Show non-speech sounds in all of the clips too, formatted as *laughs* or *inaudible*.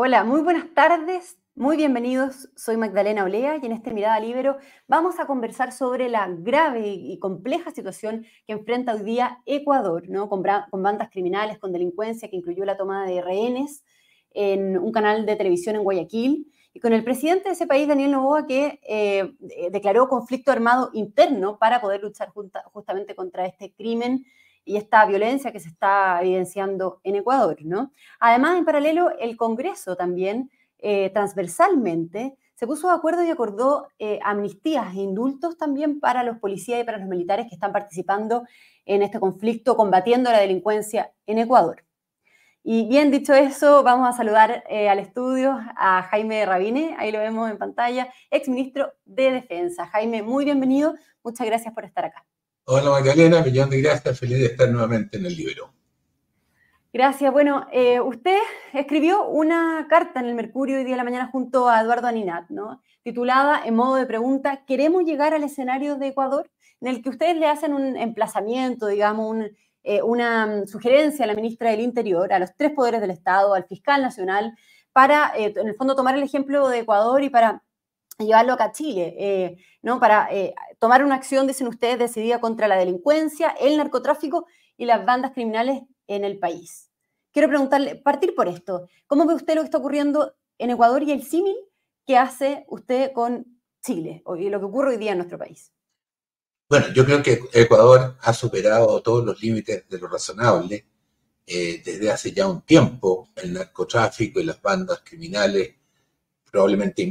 Hola, muy buenas tardes, muy bienvenidos. Soy Magdalena Olea y en este Mirada Libero vamos a conversar sobre la grave y compleja situación que enfrenta hoy día Ecuador, ¿no? con, bandas criminales, con delincuencia que incluyó la toma de rehenes en un canal de televisión en Guayaquil y con el presidente de ese país, Daniel Novoa, que eh, declaró conflicto armado interno para poder luchar justamente contra este crimen y esta violencia que se está evidenciando en Ecuador, ¿no? Además, en paralelo, el Congreso también, eh, transversalmente, se puso de acuerdo y acordó eh, amnistías e indultos también para los policías y para los militares que están participando en este conflicto, combatiendo la delincuencia en Ecuador. Y bien dicho eso, vamos a saludar eh, al estudio a Jaime Rabine, ahí lo vemos en pantalla, exministro de Defensa. Jaime, muy bienvenido, muchas gracias por estar acá. Hola Magdalena, millón de gracias, feliz de estar nuevamente en el libro. Gracias. Bueno, eh, usted escribió una carta en el Mercurio hoy día de la mañana junto a Eduardo Aninat, ¿no? Titulada en modo de pregunta, ¿queremos llegar al escenario de Ecuador? En el que ustedes le hacen un emplazamiento, digamos, eh, una sugerencia a la ministra del Interior, a los tres poderes del Estado, al fiscal nacional, para, eh, en el fondo, tomar el ejemplo de Ecuador y para llevarlo acá a Chile, eh, ¿no? Para tomar una acción, dicen ustedes, decidida contra la delincuencia, el narcotráfico y las bandas criminales en el país. Quiero preguntarle, partir por esto, ¿cómo ve usted lo que está ocurriendo en Ecuador y el símil que hace usted con Chile y lo que ocurre hoy día en nuestro país? Bueno, yo creo que Ecuador ha superado todos los límites de lo razonable eh, desde hace ya un tiempo. El narcotráfico y las bandas criminales, probablemente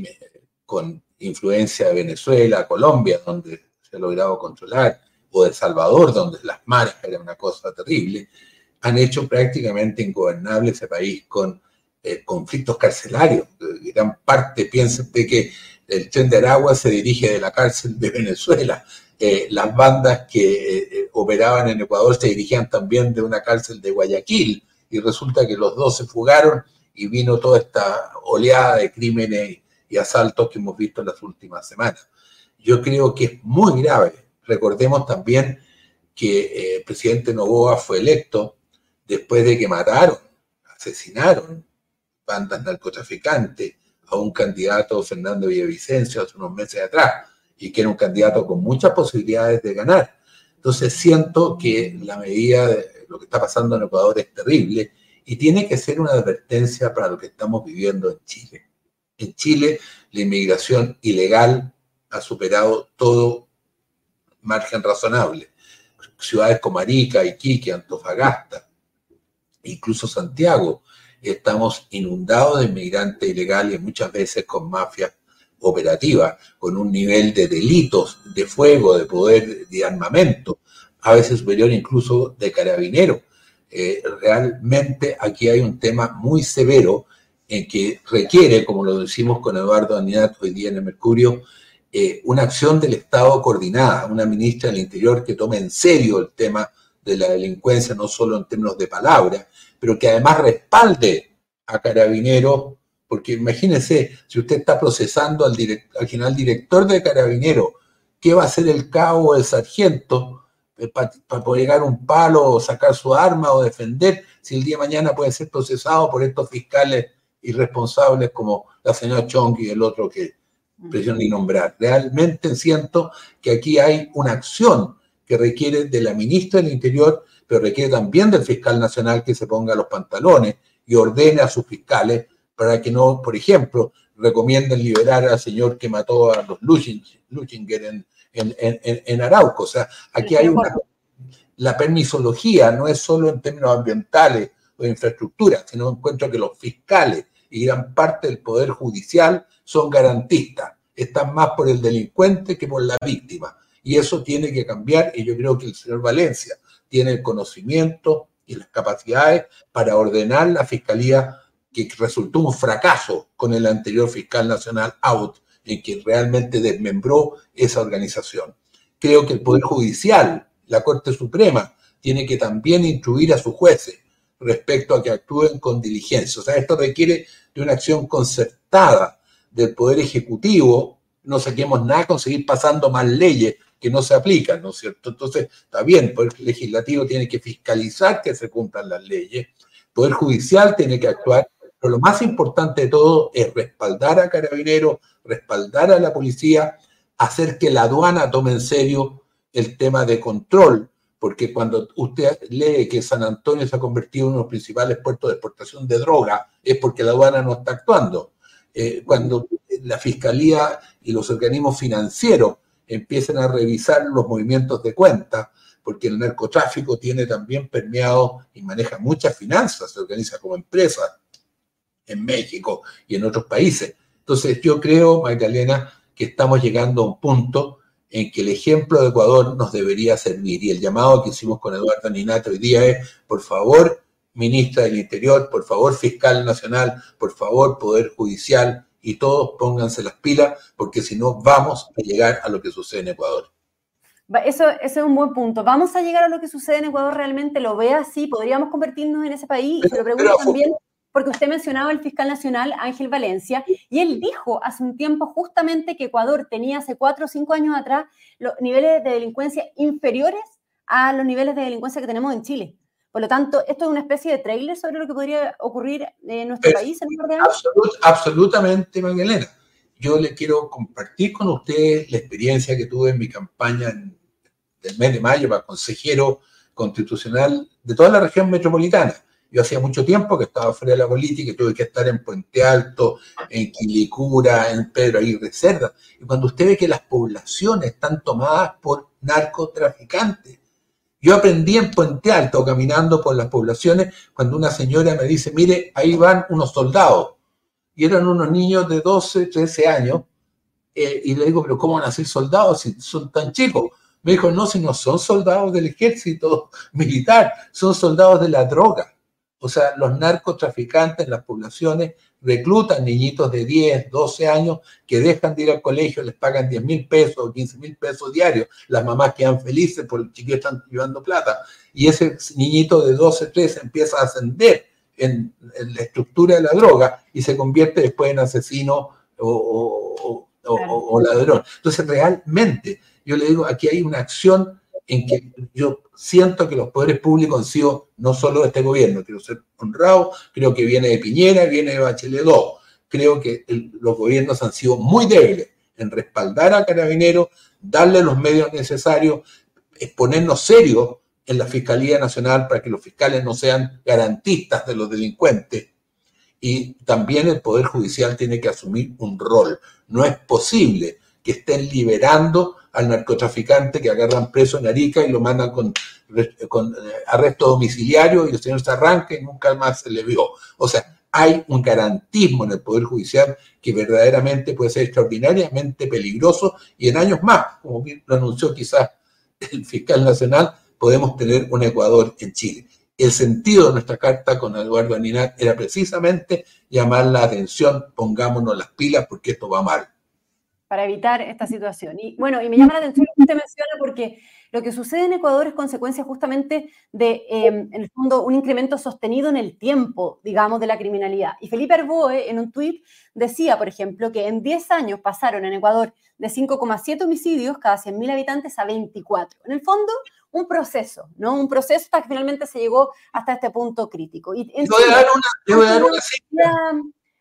con influencia de Venezuela, Colombia, donde se ha logrado controlar, o de Salvador, donde las maras eran una cosa terrible, han hecho prácticamente ingobernable ese país con eh, conflictos carcelarios. Gran parte, piensen de que el tren de Aragua se dirige de la cárcel de Venezuela eh, las bandas que eh, eh, operaban en Ecuador se dirigían también de una cárcel de Guayaquil y resulta que los dos se fugaron y vino toda esta oleada de crímenes y asaltos que hemos visto en las últimas semanas. Yo creo que es muy grave. Recordemos también que el presidente Novoa fue electo después de que mataron, asesinaron bandas narcotraficantes a un candidato, Fernando Villavicencio, hace unos meses atrás y que era un candidato con muchas posibilidades de ganar. Entonces siento que la medida de lo que está pasando en Ecuador es terrible y tiene que ser una advertencia para lo que estamos viviendo en Chile. En Chile la inmigración ilegal ha superado todo margen razonable. Ciudades como Arica, Iquique, Antofagasta, incluso Santiago, estamos inundados de inmigrantes ilegales, muchas veces con mafias operativa, con un nivel de delitos, de fuego, de poder, de armamento, a veces superior incluso de carabinero. Eh, realmente aquí hay un tema muy severo en que requiere, como lo decimos con Eduardo Anidad hoy día en el Mercurio, eh, una acción del Estado coordinada, una ministra del Interior que tome en serio el tema de la delincuencia, no solo en términos de palabra, pero que además respalde a carabineros porque imagínese, si usted está procesando al, al general director de carabinero, ¿qué va a hacer el cabo o el sargento eh, para poder llegar un palo o sacar su arma o defender si el día de mañana puede ser procesado por estos fiscales irresponsables como la señora Chong y el otro que presión ni nombrar. Realmente siento que aquí hay una acción que requiere de la ministra del Interior, pero requiere también del fiscal nacional que se ponga los pantalones y ordene a sus fiscales para que no, por ejemplo, recomienden liberar al señor que mató a los Luchinger en, en, en, Arauco. O sea, aquí hay una... La permisología no es solo en términos ambientales o de infraestructura, sino encuentro que los fiscales y gran parte del Poder Judicial son garantistas. Están más por el delincuente que por la víctima. Y eso tiene que cambiar y yo creo que el señor Valencia tiene el conocimiento y las capacidades para ordenar la Fiscalía que resultó un fracaso con el anterior fiscal nacional Out, en que realmente desmembró esa organización. Creo que el Poder Judicial, la Corte Suprema, tiene que también instruir a sus jueces respecto a que actúen con diligencia. O sea, esto requiere de una acción concertada del Poder Ejecutivo. No saquemos nada con seguir pasando más leyes que no se aplican, ¿no es cierto? Entonces, está bien, el Poder Legislativo tiene que fiscalizar que se cumplan las leyes, el Poder Judicial tiene que actuar Pero lo más importante de todo es respaldar a Carabineros, respaldar a la policía, hacer que la aduana tome en serio el tema de control, porque cuando usted lee que San Antonio se ha convertido en uno de los principales puertos de exportación de droga, es porque la aduana no está actuando. Eh, cuando la fiscalía y los organismos financieros empiezan a revisar los movimientos de cuenta, porque el narcotráfico tiene también permeado y maneja muchas finanzas, se organiza como empresa en México y en otros países. Entonces yo creo, Magdalena, que estamos llegando a un punto en que el ejemplo de Ecuador nos debería servir. Y el llamado que hicimos con Eduardo Ninato hoy día es, por favor, ministra del Interior, por favor, fiscal nacional, por favor, Poder Judicial, y todos pónganse las pilas, porque si no, vamos a llegar a lo que sucede en Ecuador. Eso, ese es un buen punto. ¿Vamos a llegar a lo que sucede en Ecuador realmente? ¿Lo ve así? ¿Podríamos convertirnos en ese país? Y se lo pregunto también porque usted mencionaba al fiscal nacional Ángel Valencia y él dijo hace un tiempo justamente que Ecuador tenía hace cuatro o cinco años atrás los niveles de delincuencia inferiores a los niveles de delincuencia que tenemos en Chile. Por lo tanto, esto es una especie de trailer sobre lo que podría ocurrir en nuestro país en un absolut, Absolutamente, Magdalena. Yo le quiero compartir con ustedes la experiencia que tuve en mi campaña del mes de mayo para consejero constitucional de toda la región metropolitana. Yo hacía mucho tiempo que estaba fuera de la política y tuve que estar en Puente Alto, en Quilicura, en Pedro Aguirre Cerda. Y cuando usted ve que las poblaciones están tomadas por narcotraficantes. Yo aprendí en Puente Alto, caminando por las poblaciones, cuando una señora me dice, mire, ahí van unos soldados. Y eran unos niños de 12, 13 años. Eh, y le digo, pero ¿cómo van a ser soldados si son tan chicos? Me dijo, no, si no son soldados del ejército *laughs* militar, son soldados de la droga. O sea, los narcotraficantes las poblaciones reclutan niñitos de 10, 12 años que dejan de ir al colegio, les pagan 10 mil pesos o 15 mil pesos diarios. Las mamás quedan felices porque el chiquillo están llevando plata. Y ese niñito de 12, 13 empieza a ascender en, la estructura de la droga y se convierte después en asesino o, o ladrón. Entonces, realmente, yo le digo, aquí hay una acción en que yo siento que los poderes públicos han sido no solo de este gobierno, quiero ser honrado, creo que viene de Piñera, viene de Bachelet 2, creo que los gobiernos han sido muy débiles en respaldar a Carabineros, darle los medios necesarios, exponernos serios en la Fiscalía Nacional para que los fiscales no sean garantistas de los delincuentes. Y también el Poder Judicial tiene que asumir un rol. No es posible que estén liberando al narcotraficante que agarran preso en Arica y lo mandan con, eh, arresto domiciliario y el señor se arranca y nunca más se le vio. O sea, hay un garantismo en el Poder Judicial que verdaderamente puede ser extraordinariamente peligroso y en años más, como lo anunció quizás el fiscal nacional, podemos tener un Ecuador en Chile. El sentido de nuestra carta con Eduardo Aninat era precisamente llamar la atención, pongámonos las pilas porque esto va mal para evitar esta situación. Y bueno, y me llama la atención lo que usted menciona porque lo que sucede en Ecuador es consecuencia justamente de, em, en el fondo, un incremento sostenido en el tiempo, digamos, de la criminalidad. Y Felipe Arboe, en un tuit, decía, por ejemplo, que en 10 años pasaron en Ecuador de 5,7 homicidios cada 100.000 habitantes a 24. En el fondo, un proceso, ¿no? Un proceso hasta que finalmente se llegó hasta este punto crítico. Y en voy, a dar una, voy a dar una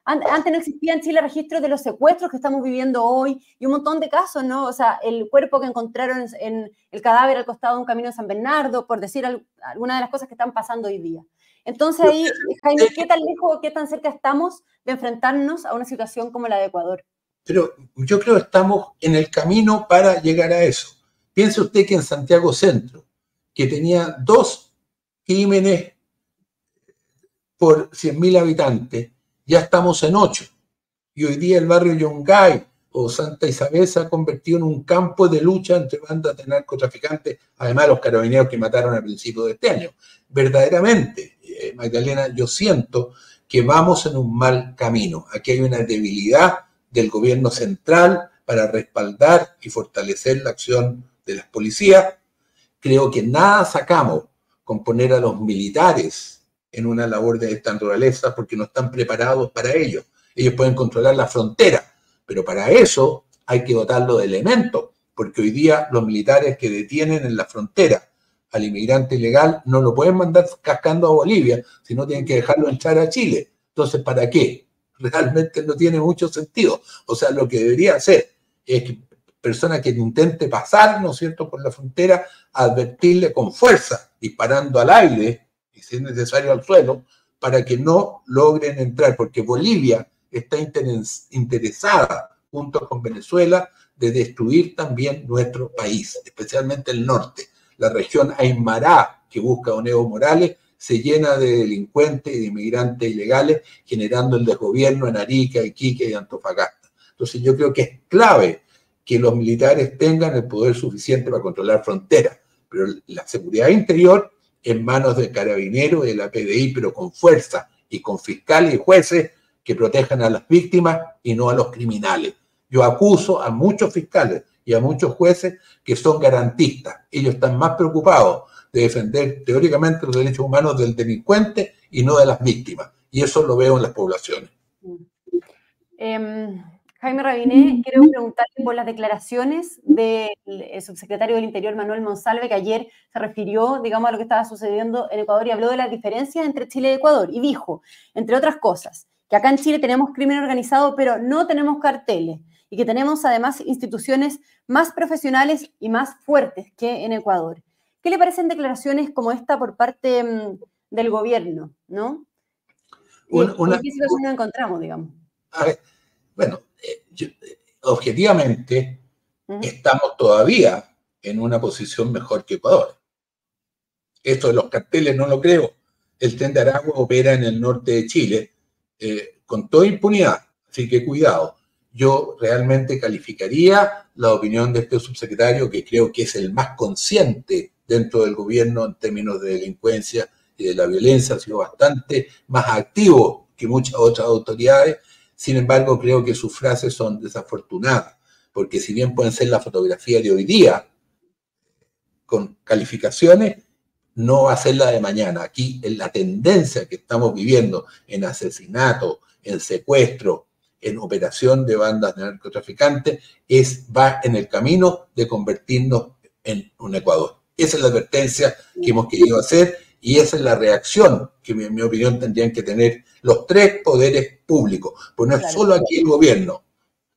antes no existía en Chile registro de los secuestros que estamos viviendo hoy y un montón de casos, ¿no? O sea, el cuerpo que encontraron en el cadáver al costado de un camino de San Bernardo, por decir algunas de las cosas que están pasando hoy día. Entonces ahí, Jaime, ¿qué tan lejos, qué tan cerca estamos de enfrentarnos a una situación como la de Ecuador? Pero yo creo que estamos en el camino para llegar a eso. Piense usted que en Santiago Centro, que tenía dos crímenes por 100.000 habitantes, ya estamos en ocho. Y hoy día el barrio Yongay o Santa Isabel se ha convertido en un campo de lucha entre bandas de narcotraficantes, además los carabineros que mataron al principio de este año. Verdaderamente, eh, Magdalena, yo siento que vamos en un mal camino. Aquí hay una debilidad del gobierno central para respaldar y fortalecer la acción de las policías. Creo que nada sacamos con poner a los militares en una labor de esta naturaleza porque no están preparados para ello. Ellos pueden controlar la frontera, pero para eso hay que dotarlo de elementos, porque hoy día los militares que detienen en la frontera al inmigrante ilegal no lo pueden mandar cascando a Bolivia, sino tienen que dejarlo entrar a Chile. Entonces, ¿para qué? *laughs* Realmente no tiene mucho sentido. O sea, lo que debería hacer es que persona que intente pasar, ¿no es cierto?, por la frontera, advertirle con fuerza, disparando al aire si es necesario al suelo, para que no logren entrar, porque Bolivia está interesada, junto con Venezuela, de destruir también nuestro país, especialmente el norte. La región Aymara, que busca a Evo Morales, se llena de delincuentes y de inmigrantes ilegales, generando el desgobierno en Arica, Iquique y Antofagasta. Entonces yo creo que es clave que los militares tengan el poder suficiente para controlar fronteras, pero la seguridad interior en manos de carabineros y de la PDI, pero con fuerza y con fiscales y jueces que protejan a las víctimas y no a los criminales. Yo acuso a muchos fiscales y a muchos jueces que son garantistas. Ellos están más preocupados de defender teóricamente los derechos humanos del delincuente y no de las víctimas. Y eso lo veo en las poblaciones. Em, Jaime Rabiné, quiero preguntarle por las declaraciones del subsecretario del Interior, Manuel Monsalve, que ayer se refirió, digamos, a lo que estaba sucediendo en Ecuador y habló de las diferencias entre Chile y Ecuador. Y dijo, entre otras cosas, que acá en Chile tenemos crimen organizado, pero no tenemos carteles y que tenemos además instituciones más profesionales y más fuertes que en Ecuador. ¿Qué le parecen declaraciones como esta por parte mm, del gobierno? ¿no? Una, qué situación nos encontramos, digamos? A ver, bueno, objetivamente estamos todavía en una posición mejor que Ecuador. Esto de los carteles no lo creo. El tren de Aragua opera en el norte de Chile eh, con toda impunidad, así que cuidado. Yo realmente calificaría la opinión de este subsecretario, que creo que es el más consciente dentro del gobierno en términos de delincuencia y de la violencia, ha sido bastante más activo que muchas otras autoridades sin embargo, creo que sus frases son desafortunadas, porque si bien pueden ser la fotografía de hoy día, con calificaciones, no va a ser la de mañana. Aquí en la tendencia que estamos viviendo en asesinato, en secuestro, en operación de bandas de narcotraficantes, es, va en el camino de convertirnos en un Ecuador. Esa es la advertencia que hemos querido hacer y esa es la reacción que, en mi opinión, tendrían que tener los tres poderes públicos. Pues no es solo aquí el gobierno,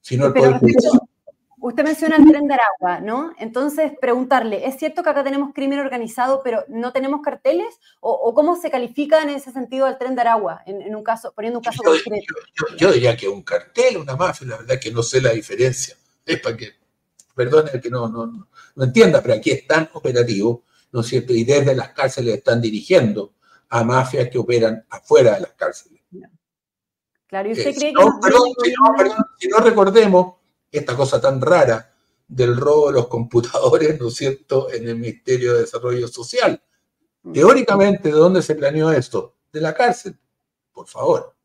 sino el poder judicial. Usted menciona el tren de Aragua, ¿no? Entonces, preguntarle, ¿es cierto que acá tenemos crimen organizado, pero no tenemos carteles? ¿O, cómo se califica en ese sentido el tren de Aragua, en, un caso, poniendo un caso yo, concreto? Yo, diría que un cartel, una mafia, la verdad que no sé la diferencia. Es para que, perdone que no, no, no entienda, pero aquí es tan operativo ¿no es cierto? Y desde las cárceles están dirigiendo a mafias que operan afuera de las cárceles. Claro, y usted cree que... si, no, recordemos esta cosa tan rara del robo de los computadores, ¿no es cierto?, en el Ministerio de Desarrollo Social. Mm. Teóricamente, ¿de dónde se planeó esto? De la cárcel, por favor.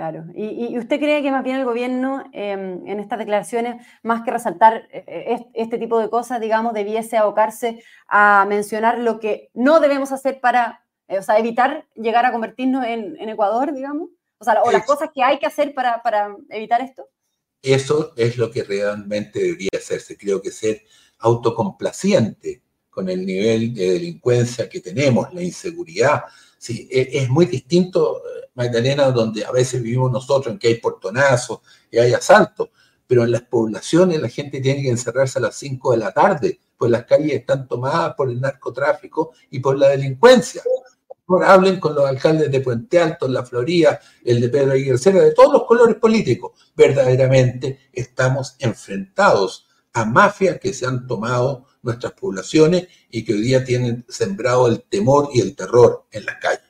Claro. ¿Y, usted cree que más bien el gobierno em, en estas declaraciones, más que resaltar eh, eh, este tipo de cosas, digamos, debiese abocarse a mencionar lo que no debemos hacer para, eh, o sea, evitar llegar a convertirnos en, Ecuador, digamos? O sea, o las cosas que hay que hacer para, para evitar esto. Eso es lo que realmente debería hacerse. Creo que ser autocomplaciente con el nivel de delincuencia que tenemos, la inseguridad. Sí, e, es muy distinto Magdalena, donde a veces vivimos nosotros, en que hay portonazos y hay asaltos, pero en las poblaciones la gente tiene que encerrarse a las 5 de la tarde, pues las calles están tomadas por el narcotráfico y por la delincuencia. Por hablen con los alcaldes de Puente Alto, La Florida, el de Pedro Aguirre de todos los colores políticos. Verdaderamente estamos enfrentados a mafias que se han tomado nuestras poblaciones y que hoy día tienen sembrado el temor y el terror en las calles.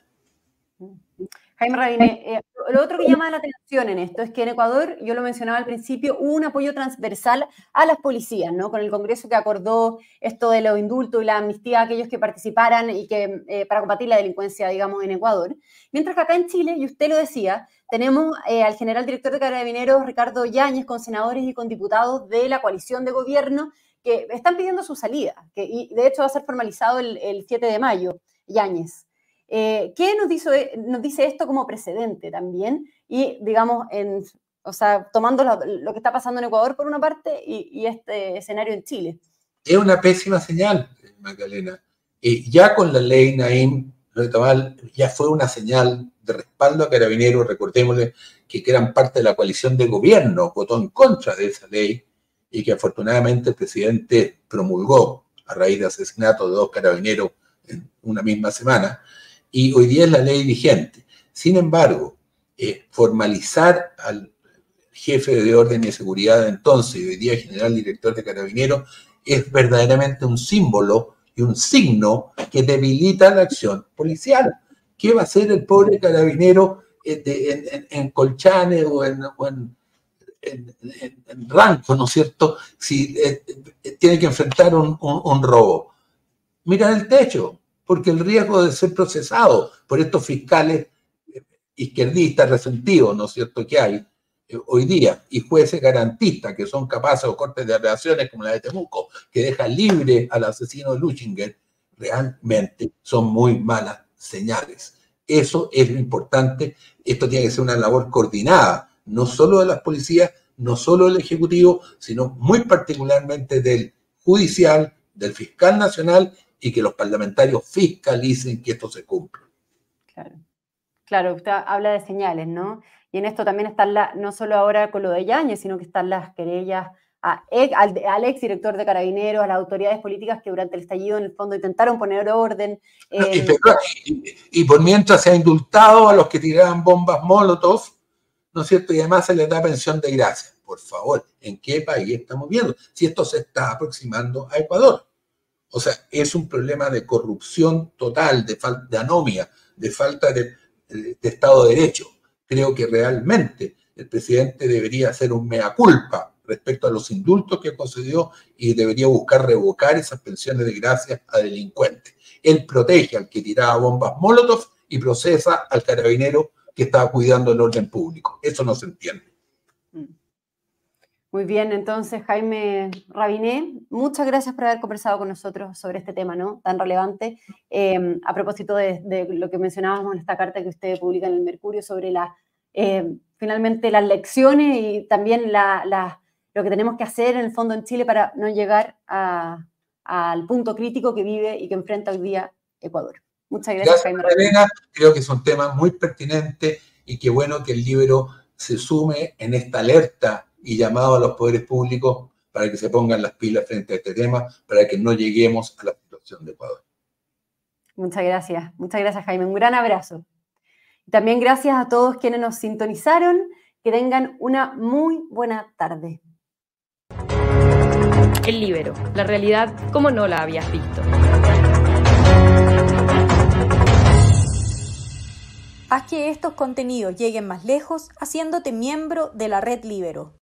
Jaime Rabine, eh, lo otro que llama la atención en esto es que en Ecuador, yo lo mencionaba al principio, hubo un apoyo transversal a las policías, ¿no? Con el Congreso que acordó esto de los indultos y la amnistía a aquellos que participaran y que eh, para combatir la delincuencia, digamos, en Ecuador. Mientras que acá en Chile, y usted lo decía, tenemos eh, al general director de Carabineros, Ricardo Yáñez, con senadores y con diputados de la coalición de gobierno que están pidiendo su salida, que, y de hecho va a ser formalizado el, el 7 de mayo, Yáñez. Eh, ¿Qué nos dice, nos dice esto como precedente también? Y, digamos, en, o sea, tomando lo, que está pasando en Ecuador por una parte y, este escenario en Chile. Es una pésima señal, Magdalena. y ya con la ley Naim ya fue una señal de respaldo a Carabineros, recordémosle que eran parte de la coalición de gobierno, votó en contra de esa ley y que afortunadamente el presidente promulgó a raíz de asesinato de dos carabineros en una misma semana, y hoy día es la ley vigente. Sin embargo, eh, formalizar al jefe de orden y seguridad entonces, y hoy día general director de carabineros, es verdaderamente un símbolo y un signo que debilita la acción policial. ¿Qué va a hacer el pobre carabinero eh, en, Colchane o en, en, Ranco, ¿no es cierto? Si eh, eh, tiene que enfrentar un, robo. Mira el techo, porque el riesgo de ser procesado por estos fiscales izquierdistas resentidos, ¿no es cierto?, que hay hoy día, y jueces garantistas que son capaces o cortes de relaciones como la de Temuco, que dejan libre al asesino Luchinger, realmente son muy malas señales. Eso es lo importante. Esto tiene que ser una labor coordinada, no solo de las policías, no solo del Ejecutivo, sino muy particularmente del judicial, del fiscal nacional y que los parlamentarios fiscalicen que esto se cumpla. Claro, claro, usted habla de señales, ¿no? Y en esto también están, la, no solo ahora con lo de Yañez, sino que están las querellas al, ex director de Carabineros, a las autoridades políticas que durante el estallido en el fondo intentaron poner orden. y, por mientras se ha indultado a los que tiraban bombas molotov, ¿no es cierto? Y además se les da pensión de gracia. Por favor, ¿en qué país estamos viendo? Si esto se está aproximando a Ecuador. O sea, es un problema de corrupción total, de, de anomia, de falta de, de Estado de Derecho. Creo que realmente el presidente debería hacer un mea culpa respecto a los indultos que concedió y debería buscar revocar esas pensiones de gracia a delincuentes. Él protege al que tiraba bombas Molotov y procesa al carabinero que estaba cuidando el orden público. Eso no se entiende. Muy bien, entonces Jaime Rabiné, muchas gracias por haber conversado con nosotros sobre este tema ¿no? tan relevante. Em, a propósito de, lo que mencionábamos en esta carta que usted publica en el Mercurio sobre la, em, finalmente las lecciones y también la, lo que tenemos que hacer en el fondo en Chile para no llegar al punto crítico que vive y que enfrenta hoy día Ecuador. Muchas gracias, Jaime. Elena. Creo que son temas muy pertinentes y qué bueno que el libro se sume en esta alerta y llamado a los poderes públicos para que se pongan las pilas frente a este tema, para que no lleguemos a la situación de Ecuador. Muchas gracias, muchas gracias Jaime, un gran abrazo. También gracias a todos quienes nos sintonizaron, que tengan una muy buena tarde. El libero, la realidad como no la habías visto. Haz que estos contenidos lleguen más lejos haciéndote miembro de la red Libero.